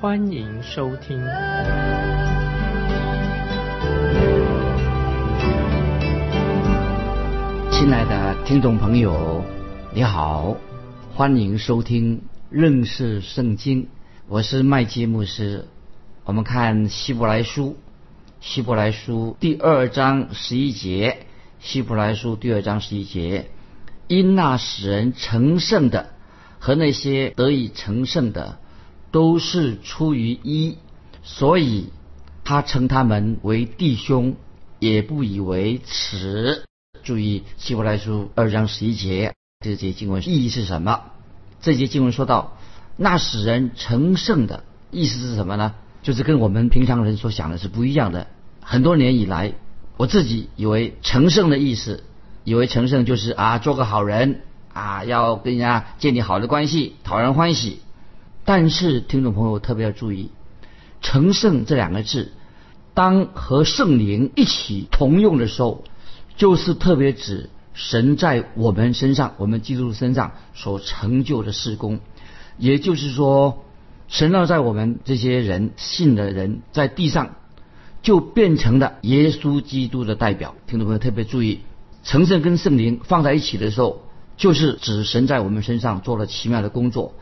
欢迎收听。亲爱的听众朋友，你好，欢迎收听认识圣经。我是麦基牧师。我们看希伯来书，希伯来书第二章十一节。希伯来书第二章十一节，因那使人成圣的和那些得以成圣的，都是出于一，所以他称他们为弟兄，也不以为耻。注意希伯来书二章十一节这节经文意义是什么？这节经文说到那使人成圣的意思是什么呢？就是跟我们平常人所想的是不一样的。很多年以来。我自己以为成圣的意思，以为成圣就是啊做个好人啊，要跟人家建立好的关系，讨人欢喜。但是听众朋友特别要注意，成圣这两个字，当和圣灵一起同用的时候，就是特别指神在我们身上，我们基督身上所成就的事工。也就是说，神要在我们这些人信的人在地上。就变成了耶稣基督的代表。听众朋友特别注意，成圣跟圣灵放在一起的时候，就是指神在我们身上做了奇妙的工作，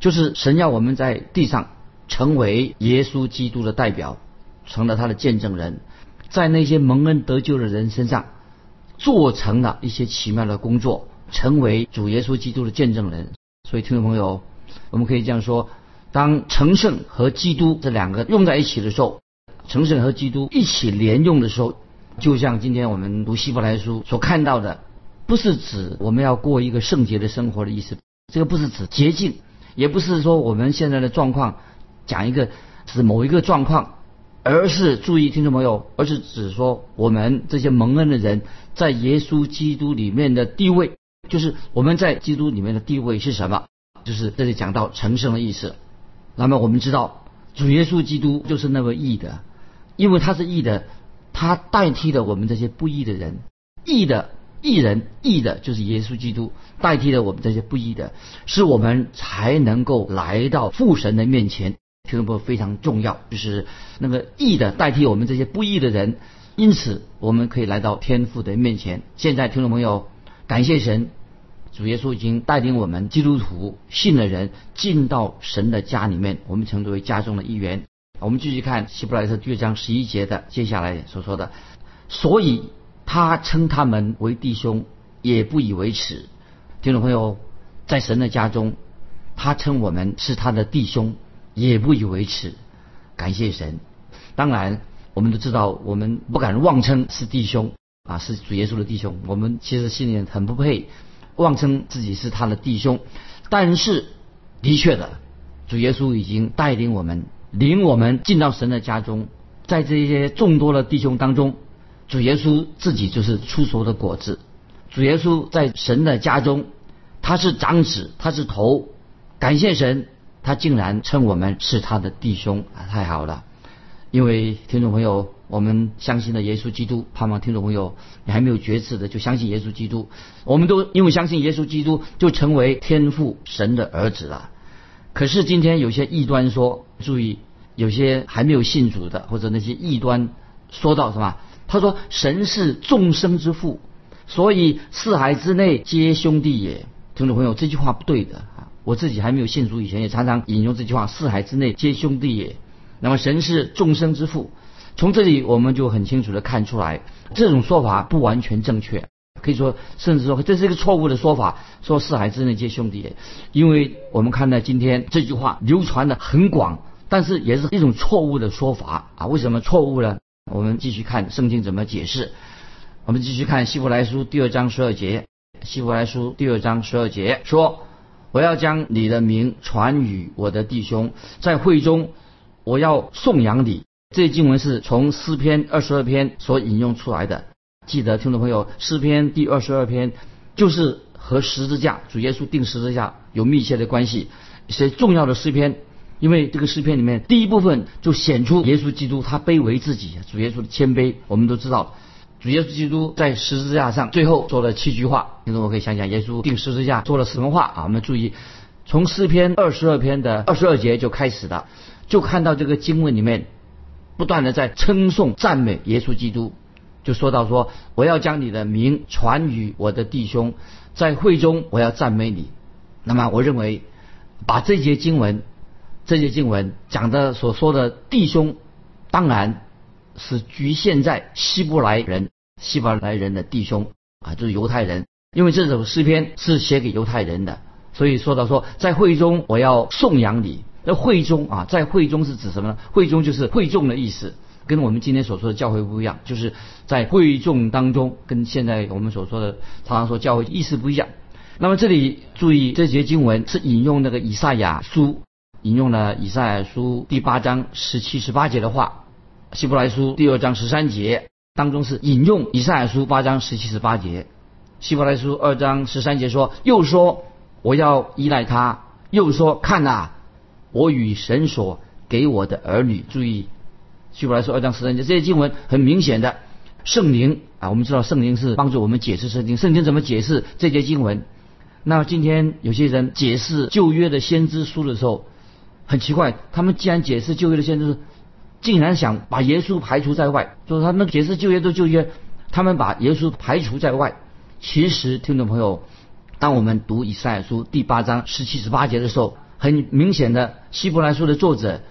就是神要我们在地上成为耶稣基督的代表，成了他的见证人，在那些蒙恩得救的人身上做成了一些奇妙的工作，成为主耶稣基督的见证人。所以，听众朋友，我们可以这样说：当成圣和基督这两个用在一起的时候。成圣和基督一起连用的时候，就像今天我们读希伯来书所看到的，不是指我们要过一个圣洁的生活的意思。这个不是指洁净，也不是说我们现在的状况讲一个指某一个状况，而是注意听众朋友，而是指说我们这些蒙恩的人在耶稣基督里面的地位，就是我们在基督里面的地位是什么？就是这里讲到成圣的意思。那么我们知道，主耶稣基督就是那位义的。因为他是义的，他代替了我们这些不义的人。义的义人，义的就是耶稣基督代替了我们这些不义的，是我们才能够来到父神的面前。听众朋友非常重要，就是那个义的代替我们这些不义的人，因此我们可以来到天父的面前。现在听众朋友，感谢神，主耶稣已经带领我们基督徒信的人进到神的家里面，我们成为家中的一员。我们继续看希伯来书第二章十一节的接下来所说的，所以他称他们为弟兄，也不以为耻。听众朋友，在神的家中，他称我们是他的弟兄，也不以为耻。感谢神。当然，我们都知道，我们不敢妄称是弟兄啊，是主耶稣的弟兄。我们其实心里很不配妄称自己是他的弟兄。但是，的确的，主耶稣已经带领我们。领我们进到神的家中，在这些众多的弟兄当中，主耶稣自己就是出熟的果子。主耶稣在神的家中，他是长子，他是头。感谢神，他竟然称我们是他的弟兄啊！太好了，因为听众朋友，我们相信了耶稣基督，盼望听众朋友你还没有觉知的，就相信耶稣基督。我们都因为相信耶稣基督，就成为天父神的儿子了。可是今天有些异端说，注意，有些还没有信主的，或者那些异端说到什么？他说神是众生之父，所以四海之内皆兄弟也。听众朋友，这句话不对的啊！我自己还没有信主以前，也常常引用这句话：四海之内皆兄弟也。那么神是众生之父，从这里我们就很清楚的看出来，这种说法不完全正确。可以说，甚至说这是一个错误的说法，说四海之内皆兄弟也，因为我们看到今天这句话流传的很广，但是也是一种错误的说法啊。为什么错误呢？我们继续看圣经怎么解释。我们继续看希伯来书第二章十二节，希伯来书第二章十二节说：“我要将你的名传与我的弟兄，在会中我要颂扬你。”这经文是从诗篇二十二篇所引用出来的。记得听众朋友，诗篇第二十二篇就是和十字架主耶稣定十字架有密切的关系，一些重要的诗篇。因为这个诗篇里面第一部分就显出耶稣基督他卑微自己，主耶稣的谦卑。我们都知道，主耶稣基督在十字架上最后说了七句话。听众我可以想想，耶稣定十字架说了什么话啊？我们注意，从诗篇二十二篇的二十二节就开始的，就看到这个经文里面不断的在称颂赞美耶稣基督，就说到说我要将你的名传于我的弟兄，在会中我要赞美你。那么我认为把这节经文。这些经文讲的所说的弟兄，当然是局限在希伯来人、希伯来人的弟兄啊，就是犹太人。因为这首诗篇是写给犹太人的，所以说到说在会中我要颂扬你。那会中啊，在会中是指什么呢？会中就是会众的意思，跟我们今天所说的教会不一样，就是在会众当中，跟现在我们所说的常常说教会意思不一样。那么这里注意这节经文是引用那个以赛亚书。引用了以赛亚书第八章十七、十八节的话，希伯来书第二章十三节当中是引用以赛亚书八章十七、十八节。希伯来书二章十三节说：“又说我要依赖他，又说看呐，我与神所给我的儿女。”注意，希伯来书二章十三节这些经文很明显的圣灵啊，我们知道圣灵是帮助我们解释圣经。圣经怎么解释这些经文？那今天有些人解释旧约的先知书的时候。很奇怪，他们既然解释旧约的先知，竟然想把耶稣排除在外，就是他们解释旧约都旧约，他们把耶稣排除在外。其实，听众朋友，当我们读以赛亚书第八章十七、十八节的时候，很明显的，希伯来书的作者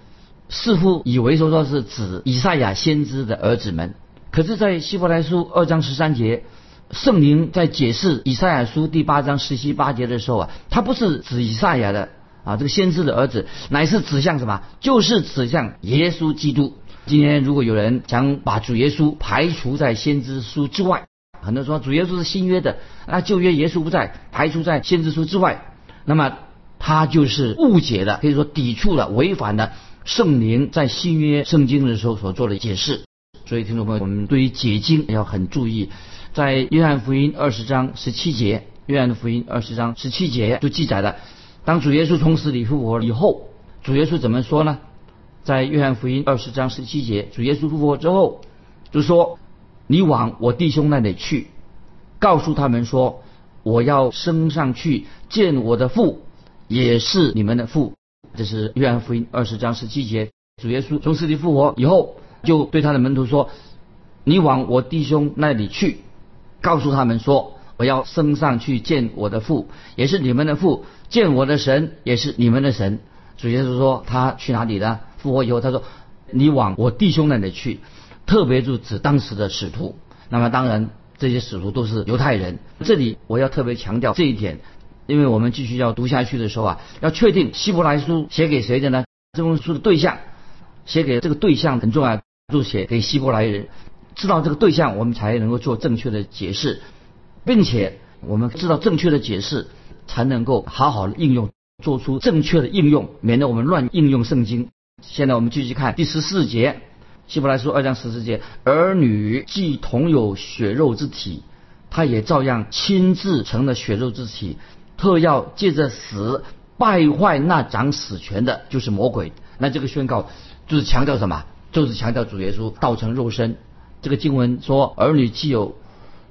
似乎以为说说是指以赛亚先知的儿子们。可是，在希伯来书二章十三节，圣灵在解释以赛亚书第八章十七、八节的时候啊，他不是指以赛亚的。啊，这个先知的儿子乃是指向什么？就是指向耶稣基督。今天如果有人想把主耶稣排除在先知书之外，很多人说主耶稣是新约的，那旧约耶稣不在，排除在先知书之外，那么他就是误解的，可以说抵触了、违反了圣灵在新约圣经的时候所做的解释。所以听众朋友，我们对于解经要很注意。在约翰福音二十章十七节，约翰福音二十章十七节就记载了。当主耶稣从死里复活以后，主耶稣怎么说呢？在约翰福音二十章十七节，主耶稣复活之后就说：“你往我弟兄那里去，告诉他们说，我要升上去见我的父，也是你们的父。”这是约翰福音二十章十七节。主耶稣从死里复活以后，就对他的门徒说：“你往我弟兄那里去，告诉他们说。”我要升上去见我的父，也是你们的父；见我的神，也是你们的神。主耶稣说他去哪里呢？复活以后，他说你往我弟兄那里去，特别就指当时的使徒。那么当然，这些使徒都是犹太人。这里我要特别强调这一点，因为我们继续要读下去的时候啊，要确定希伯来书写给谁的呢？这封书的对象，写给这个对象很重要，就写给希伯来人。知道这个对象，我们才能够做正确的解释。并且我们知道正确的解释，才能够好好的应用，做出正确的应用，免得我们乱应用圣经。现在我们继续看第十四节，希伯来书二章十四节：儿女既同有血肉之体，他也照样亲自成了血肉之体，特要借着死败坏那掌死权的，就是魔鬼。那这个宣告就是强调什么？就是强调主耶稣道成肉身。这个经文说：儿女既有。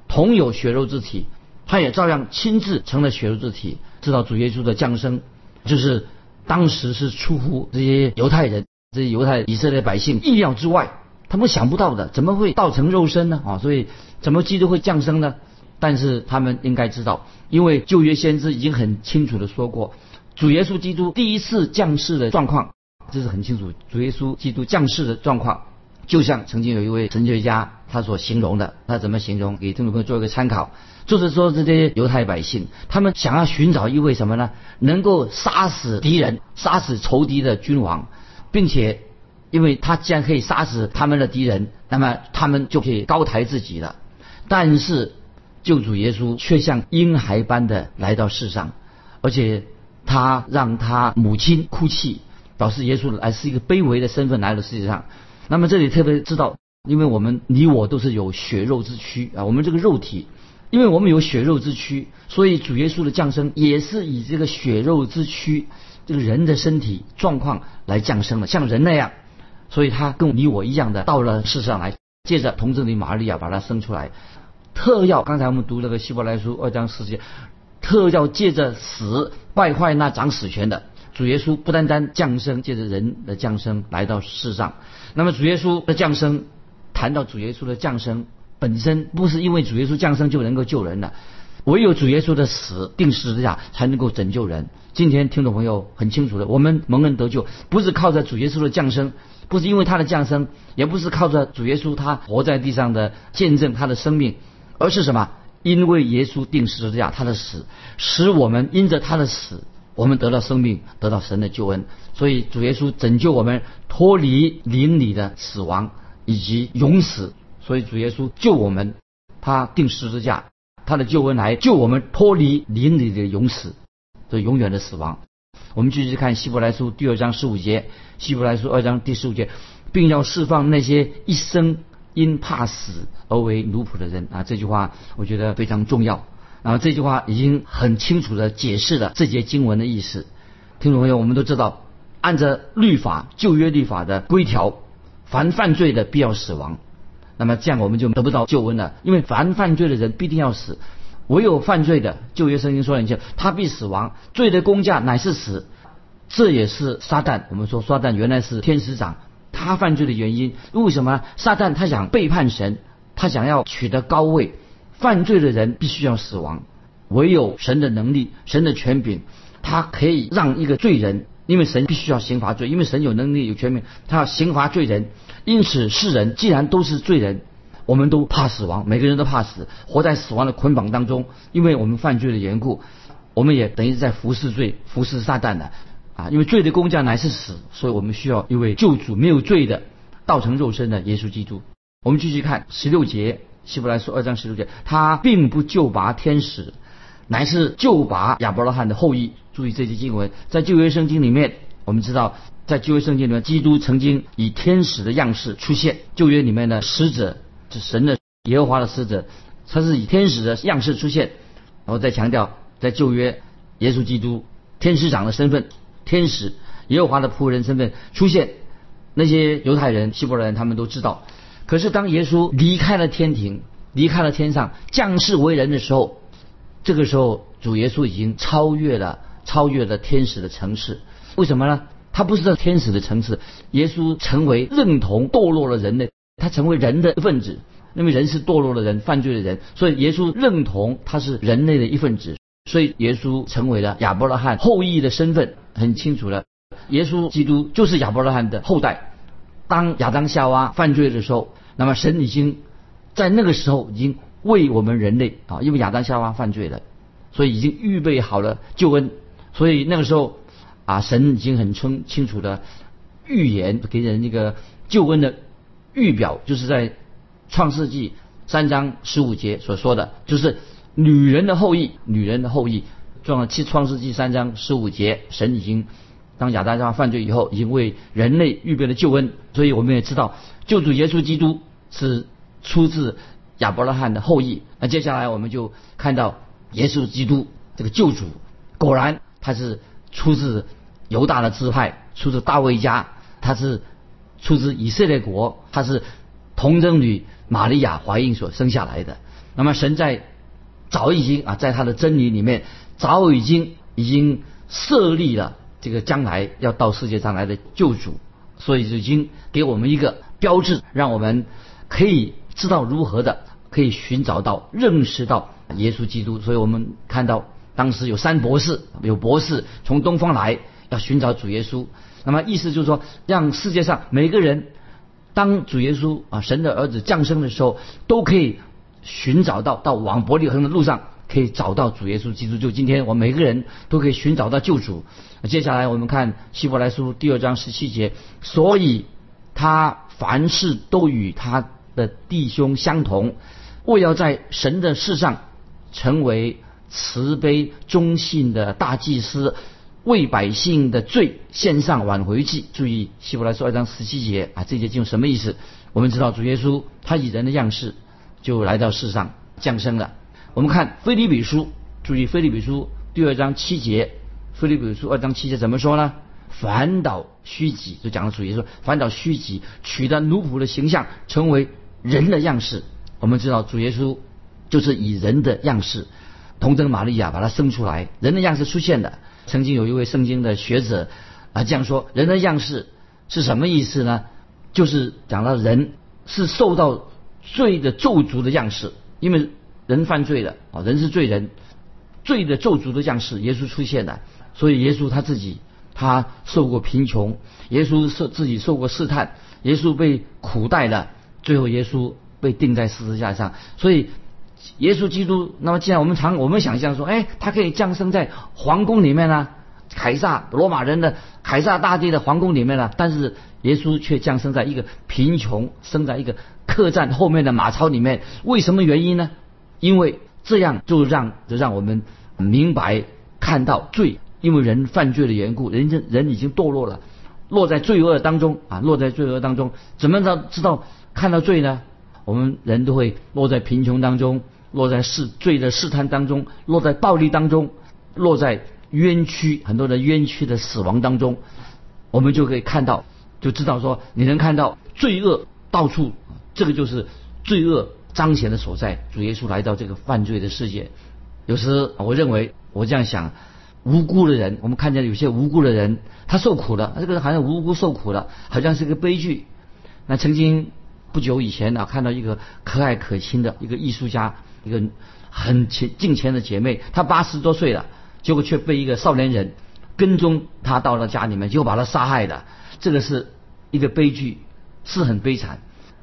同有血肉之体，他也照样亲自成了血肉之体。知道主耶稣的降生，就是当时是出乎这些犹太人、这些犹太以色列百姓意料之外，他们想不到的，怎么会道成肉身呢？啊，所以怎么基督会降生呢？但是他们应该知道，因为旧约先知已经很清楚的说过，主耶稣基督第一次降世的状况，这是很清楚。主耶稣基督降世的状况。就像曾经有一位神学家他所形容的，他怎么形容？给听众朋友做一个参考，就是说这些犹太百姓，他们想要寻找一位什么呢？能够杀死敌人、杀死仇敌的君王，并且，因为他既然可以杀死他们的敌人，那么他们就可以高抬自己了。但是救主耶稣却像婴孩般的来到世上，而且他让他母亲哭泣，表示耶稣来是一个卑微的身份来到世界上。那么这里特别知道，因为我们你我都是有血肉之躯啊，我们这个肉体，因为我们有血肉之躯，所以主耶稣的降生也是以这个血肉之躯，这个人的身体状况来降生的，像人那样，所以他跟你我一样的到了世上来，借着童贞女玛利亚把他生出来，特要刚才我们读那个希伯来书二章四节，特要借着死败坏那掌死权的。主耶稣不单单降生，借着人的降生来到世上。那么主耶稣的降生，谈到主耶稣的降生本身，不是因为主耶稣降生就能够救人的，唯有主耶稣的死定十字架才能够拯救人。今天听众朋友很清楚的，我们蒙恩得救，不是靠着主耶稣的降生，不是因为他的降生，也不是靠着主耶稣他活在地上的见证他的生命，而是什么？因为耶稣定十字架，他的死使我们因着他的死。我们得到生命，得到神的救恩，所以主耶稣拯救我们脱离邻里的死亡以及永死。所以主耶稣救我们，他定十字架，他的救恩来救我们脱离邻里的永死，这永远的死亡。我们继续看希伯来书第二章十五节，希伯来书二章第十五节，并要释放那些一生因怕死而为奴仆的人啊！这句话我觉得非常重要。然后这句话已经很清楚的解释了这节经文的意思。听众朋友，我们都知道，按照律法旧约律法的规条，凡犯罪的必要死亡。那么这样我们就得不到救恩了，因为凡犯罪的人必定要死。唯有犯罪的，旧约圣经说了一句：“他必死亡，罪的公价乃是死。”这也是撒旦。我们说撒旦原来是天使长，他犯罪的原因为什么？撒旦他想背叛神，他想要取得高位。犯罪的人必须要死亡，唯有神的能力、神的权柄，他可以让一个罪人，因为神必须要刑罚罪，因为神有能力、有权柄，他要刑罚罪人。因此，世人既然都是罪人，我们都怕死亡，每个人都怕死，活在死亡的捆绑当中，因为我们犯罪的缘故，我们也等于在服侍罪、服侍撒旦的啊！因为罪的工价乃是死，所以我们需要一位救主，没有罪的，道成肉身的耶稣基督。我们继续看十六节。希伯来书二章十六节，他并不救拔天使，乃是救拔亚伯拉罕的后裔。注意这些经文，在旧约圣经里面，我们知道，在旧约圣经里面，基督曾经以天使的样式出现。旧约里面的使者是神的耶和华的使者，他是以天使的样式出现。然后再强调，在旧约，耶稣基督天使长的身份，天使耶和华的仆人身份出现。那些犹太人、希伯来人他们都知道。可是当耶稣离开了天庭，离开了天上，降世为人的时候，这个时候主耶稣已经超越了超越了天使的层次。为什么呢？他不是在天使的层次，耶稣成为认同堕落了人类，他成为人的一份子。因为人是堕落的人，犯罪的人，所以耶稣认同他是人类的一份子。所以耶稣成为了亚伯拉罕后裔的身份很清楚了。耶稣基督就是亚伯拉罕的后代。当亚当夏娃犯罪的时候。那么神已经在那个时候已经为我们人类啊，因为亚当夏娃犯罪了，所以已经预备好了救恩。所以那个时候啊，神已经很清清楚的预言给人一个救恩的预表，就是在创世纪三章十五节所说的，就是女人的后裔，女人的后裔。创七创世纪三章十五节，神已经当亚当夏娃犯罪以后，已经为人类预备了救恩。所以我们也知道。救主耶稣基督是出自亚伯拉罕的后裔。那接下来我们就看到耶稣基督这个救主，果然他是出自犹大的支派，出自大卫家，他是出自以色列国，他是童贞女玛利亚怀孕所生下来的。那么神在早已经啊，在他的真理里面早已经已经设立了这个将来要到世界上来的救主，所以就已经给我们一个。标志让我们可以知道如何的可以寻找到认识到耶稣基督，所以我们看到当时有三博士，有博士从东方来要寻找主耶稣。那么意思就是说，让世界上每个人当主耶稣啊神的儿子降生的时候，都可以寻找到到往伯利恒的路上可以找到主耶稣基督。就今天我们每个人都可以寻找到救主。接下来我们看希伯来书第二章十七节，所以他。凡事都与他的弟兄相同，为要在神的世上成为慈悲忠信的大祭司，为百姓的罪献上挽回祭。注意希伯来书二章十七节啊，这节经什么意思？我们知道主耶稣他以人的样式就来到世上降生了。我们看菲利比书，注意菲利比书第二章七节，菲利比书二章七节怎么说呢？反倒虚己，就讲了主耶稣反倒虚己，取得奴仆的形象，成为人的样式。我们知道主耶稣就是以人的样式，童贞玛利亚把他生出来，人的样式出现的。曾经有一位圣经的学者啊这样说：人的样式是什么意思呢？就是讲到人是受到罪的咒诅的样式，因为人犯罪了啊，人是罪人，罪的咒诅的样式，耶稣出现的。所以耶稣他自己他受过贫穷，耶稣受自己受过试探，耶稣被苦待了，最后耶稣被钉在十字架上。所以耶稣基督，那么既然我们常我们想象说，哎，他可以降生在皇宫里面呢，凯撒罗马人的凯撒大帝的皇宫里面呢，但是。耶稣却降生在一个贫穷，生在一个客栈后面的马槽里面。为什么原因呢？因为这样就让就让我们明白看到罪，因为人犯罪的缘故，人人已经堕落了，落在罪恶当中啊，落在罪恶当中。怎么道知道看到罪呢？我们人都会落在贫穷当中，落在试罪的试探当中，落在暴力当中，落在冤屈很多的冤屈的死亡当中，我们就可以看到。就知道说，你能看到罪恶到处，这个就是罪恶彰显的所在。主耶稣来到这个犯罪的世界，有时我认为我这样想，无辜的人，我们看见有些无辜的人，他受苦了，这个人好像无辜受苦了，好像是个悲剧。那曾经不久以前呢，看到一个可爱可亲的一个艺术家，一个很虔敬虔的姐妹，她八十多岁了，结果却被一个少年人跟踪她到了家里面，结果把她杀害了。这个是一个悲剧，是很悲惨。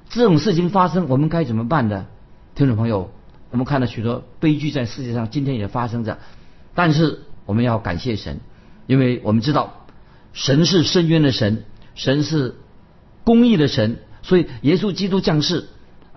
这种事情发生，我们该怎么办呢？听众朋友，我们看到许多悲剧在世界上今天也发生着，但是我们要感谢神，因为我们知道神是深渊的神，神是公义的神，所以耶稣基督降世，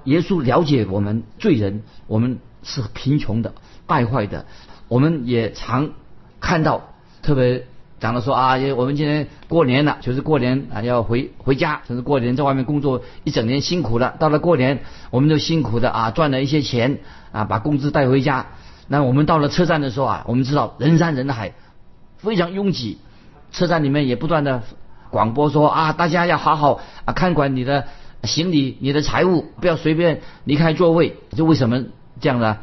耶稣了解我们罪人，我们是贫穷的、败坏的，我们也常看到特别。讲了说啊，我们今天过年了，就是过年啊要回回家，就是过年在外面工作一整年辛苦了，到了过年我们都辛苦的啊赚了一些钱啊把工资带回家。那我们到了车站的时候啊，我们知道人山人海，非常拥挤，车站里面也不断的广播说啊大家要好好啊看管你的行李、你的财物，不要随便离开座位。就为什么这样呢？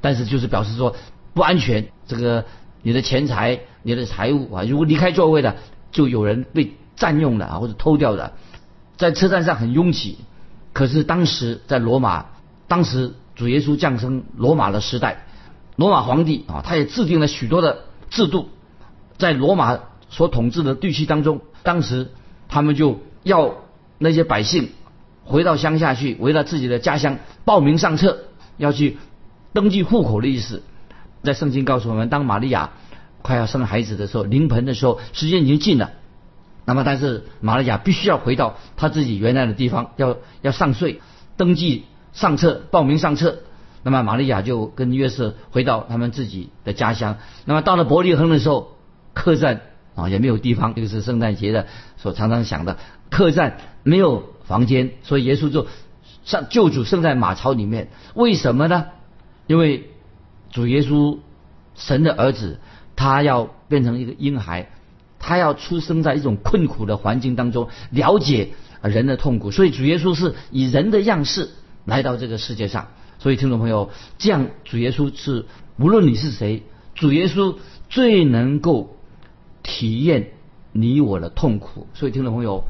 但是就是表示说不安全，这个。你的钱财、你的财物啊，如果离开座位的，就有人被占用了啊，或者偷掉了。在车站上很拥挤，可是当时在罗马，当时主耶稣降生罗马的时代，罗马皇帝啊，他也制定了许多的制度，在罗马所统治的地区当中，当时他们就要那些百姓回到乡下去，回到自己的家乡报名上册，要去登记户口的意思。在圣经告诉我们，当玛利亚快要生孩子的时候，临盆的时候，时间已经近了。那么，但是玛利亚必须要回到她自己原来的地方，要要上税、登记、上册、报名上册。那么，玛利亚就跟约瑟回到他们自己的家乡。那么，到了伯利恒的时候，客栈啊也没有地方，这个是圣诞节的所常常想的，客栈没有房间，所以耶稣就上救主生在马槽里面。为什么呢？因为主耶稣，神的儿子，他要变成一个婴孩，他要出生在一种困苦的环境当中，了解人的痛苦。所以主耶稣是以人的样式来到这个世界上。所以听众朋友，这样主耶稣是无论你是谁，主耶稣最能够体验你我的痛苦。所以听众朋友，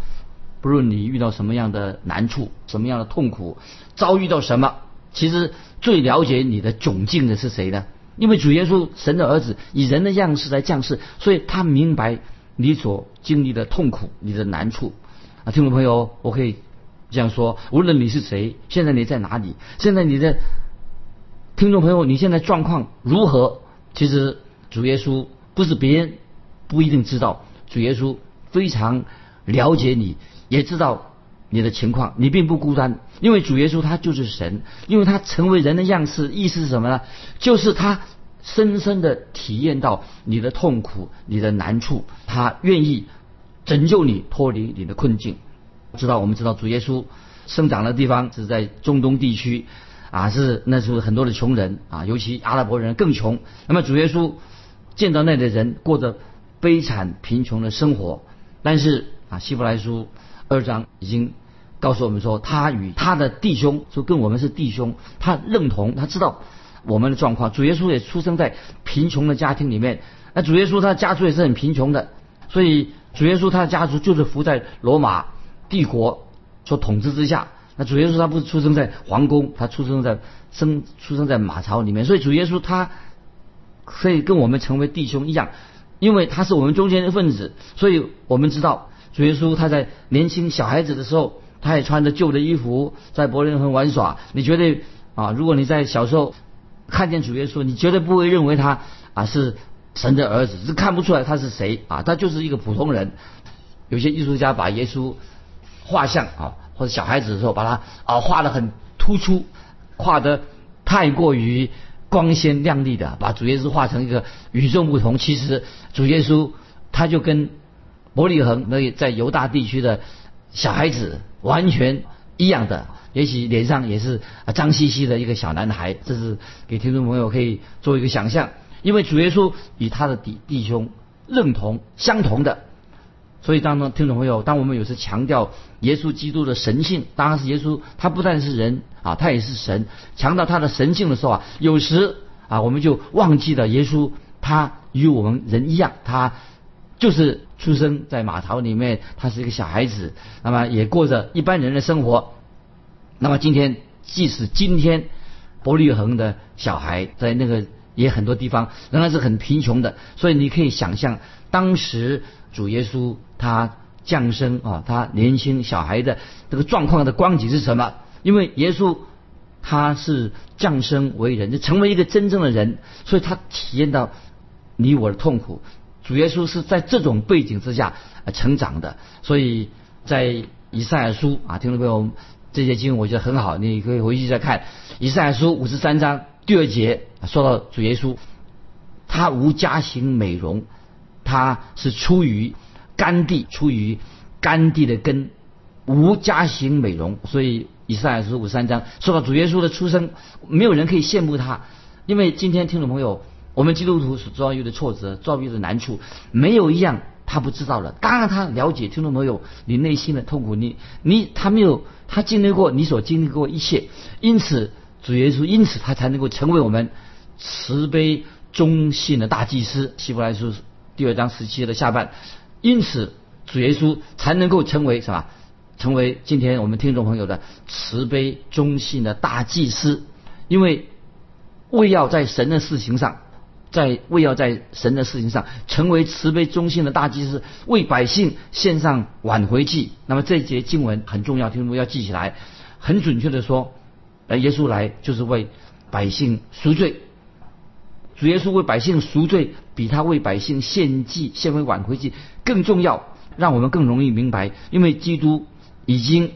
不论你遇到什么样的难处，什么样的痛苦，遭遇到什么。其实最了解你的窘境的是谁呢？因为主耶稣神的儿子以人的样式来降世，所以他明白你所经历的痛苦、你的难处。啊，听众朋友，我可以这样说：无论你是谁，现在你在哪里，现在你的听众朋友，你现在状况如何？其实主耶稣不是别人不一定知道，主耶稣非常了解你，也知道。你的情况，你并不孤单，因为主耶稣他就是神，因为他成为人的样式，意思是什么呢？就是他深深的体验到你的痛苦、你的难处，他愿意拯救你脱离你的困境。知道我们知道主耶稣生长的地方是在中东地区，啊，是那时候很多的穷人啊，尤其阿拉伯人更穷。那么主耶稣见到那里的人过着悲惨贫穷的生活，但是啊，希伯来书二章已经告诉我们说，他与他的弟兄说跟我们是弟兄，他认同，他知道我们的状况。主耶稣也出生在贫穷的家庭里面，那主耶稣他的家族也是很贫穷的，所以主耶稣他的家族就是服在罗马帝国所统治之下。那主耶稣他不是出生在皇宫，他出生在生出生在马槽里面，所以主耶稣他可以跟我们成为弟兄一样，因为他是我们中间的分子，所以我们知道主耶稣他在年轻小孩子的时候，他也穿着旧的衣服在伯利恒玩耍。你绝对啊，如果你在小时候看见主耶稣，你绝对不会认为他啊是神的儿子，是看不出来他是谁啊，他就是一个普通人。有些艺术家把耶稣画像啊，或者小孩子的时候把他啊画得很突出，画得太过于。光鲜亮丽的，把主耶稣画成一个与众不同。其实主耶稣他就跟伯利恒那在犹大地区的小孩子完全一样的，也许脸上也是啊脏兮兮的一个小男孩。这是给听众朋友可以做一个想象，因为主耶稣与他的弟弟兄认同相同的。所以，当中听众朋友，当我们有时强调耶稣基督的神性，当然是耶稣，他不但是人啊，他也是神。强调他的神性的时候啊，有时啊，我们就忘记了耶稣，他与我们人一样，他就是出生在马槽里面，他是一个小孩子，那么也过着一般人的生活。那么今天，即使今天伯利恒的小孩在那个也很多地方仍然是很贫穷的，所以你可以想象当时主耶稣。他降生啊，他年轻小孩的这个状况的光景是什么？因为耶稣他是降生为人，就成为一个真正的人，所以他体验到你我的痛苦。主耶稣是在这种背景之下成长的，所以在以赛亚书啊，听众朋友，这些经文我觉得很好，你可以回去再看。以赛亚书五十三章第二节，说到主耶稣，他无家型美容，他是出于。甘地出于甘地的根，无家型美容，所以以赛亚书五十三章说到主耶稣的出生，没有人可以羡慕他，因为今天听众朋友，我们基督徒所遭遇的挫折、遭遇的难处，没有一样他不知道的。当然他了解听众朋友你内心的痛苦，你你他没有他经历过你所经历过一切，因此主耶稣因此他才能够成为我们慈悲忠信的大祭司。希伯来书第二章十七的下半。因此，主耶稣才能够成为什么？成为今天我们听众朋友的慈悲忠信的大祭司。因为为要在神的事情上，在为要在神的事情上成为慈悲忠心的大祭司，为百姓献上挽回祭。那么这一节经文很重要，听众朋友要记起来。很准确的说，呃，耶稣来就是为百姓赎罪。主耶稣为百姓赎罪，比他为百姓献祭、献为挽回祭更重要，让我们更容易明白。因为基督已经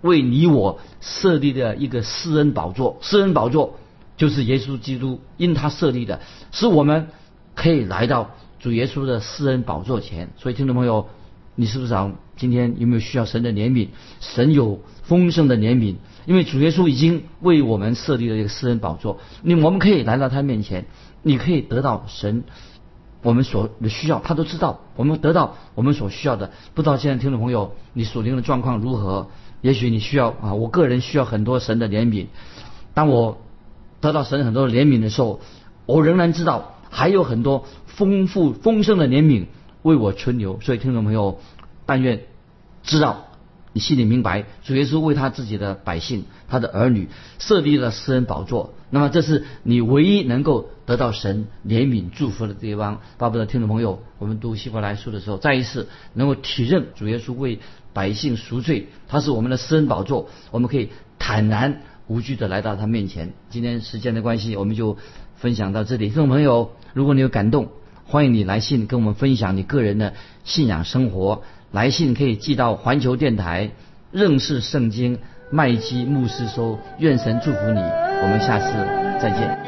为你我设立的一个施恩宝座，施恩宝座就是耶稣基督因他设立的，使我们可以来到主耶稣的私人宝座前。所以，听众朋友，你是不是想今天有没有需要神的怜悯？神有丰盛的怜悯，因为主耶稣已经为我们设立了一个私人宝座，你我们可以来到他面前。你可以得到神我们所的需要，他都知道。我们得到我们所需要的，不知道现在听众朋友你所灵的状况如何？也许你需要啊，我个人需要很多神的怜悯。当我得到神很多怜悯的时候，我仍然知道还有很多丰富丰盛的怜悯为我存留。所以听众朋友，但愿知道。你心里明白，主耶稣为他自己的百姓、他的儿女设立了私人宝座。那么，这是你唯一能够得到神怜悯祝福的地方。巴不得听众朋友，我们读希伯来书的时候，再一次能够体认主耶稣为百姓赎罪，他是我们的私人宝座，我们可以坦然无惧的来到他面前。今天时间的关系，我们就分享到这里。听众朋友，如果你有感动，欢迎你来信跟我们分享你个人的信仰生活。来信可以寄到环球电台认识圣经麦基牧师收，愿神祝福你，我们下次再见。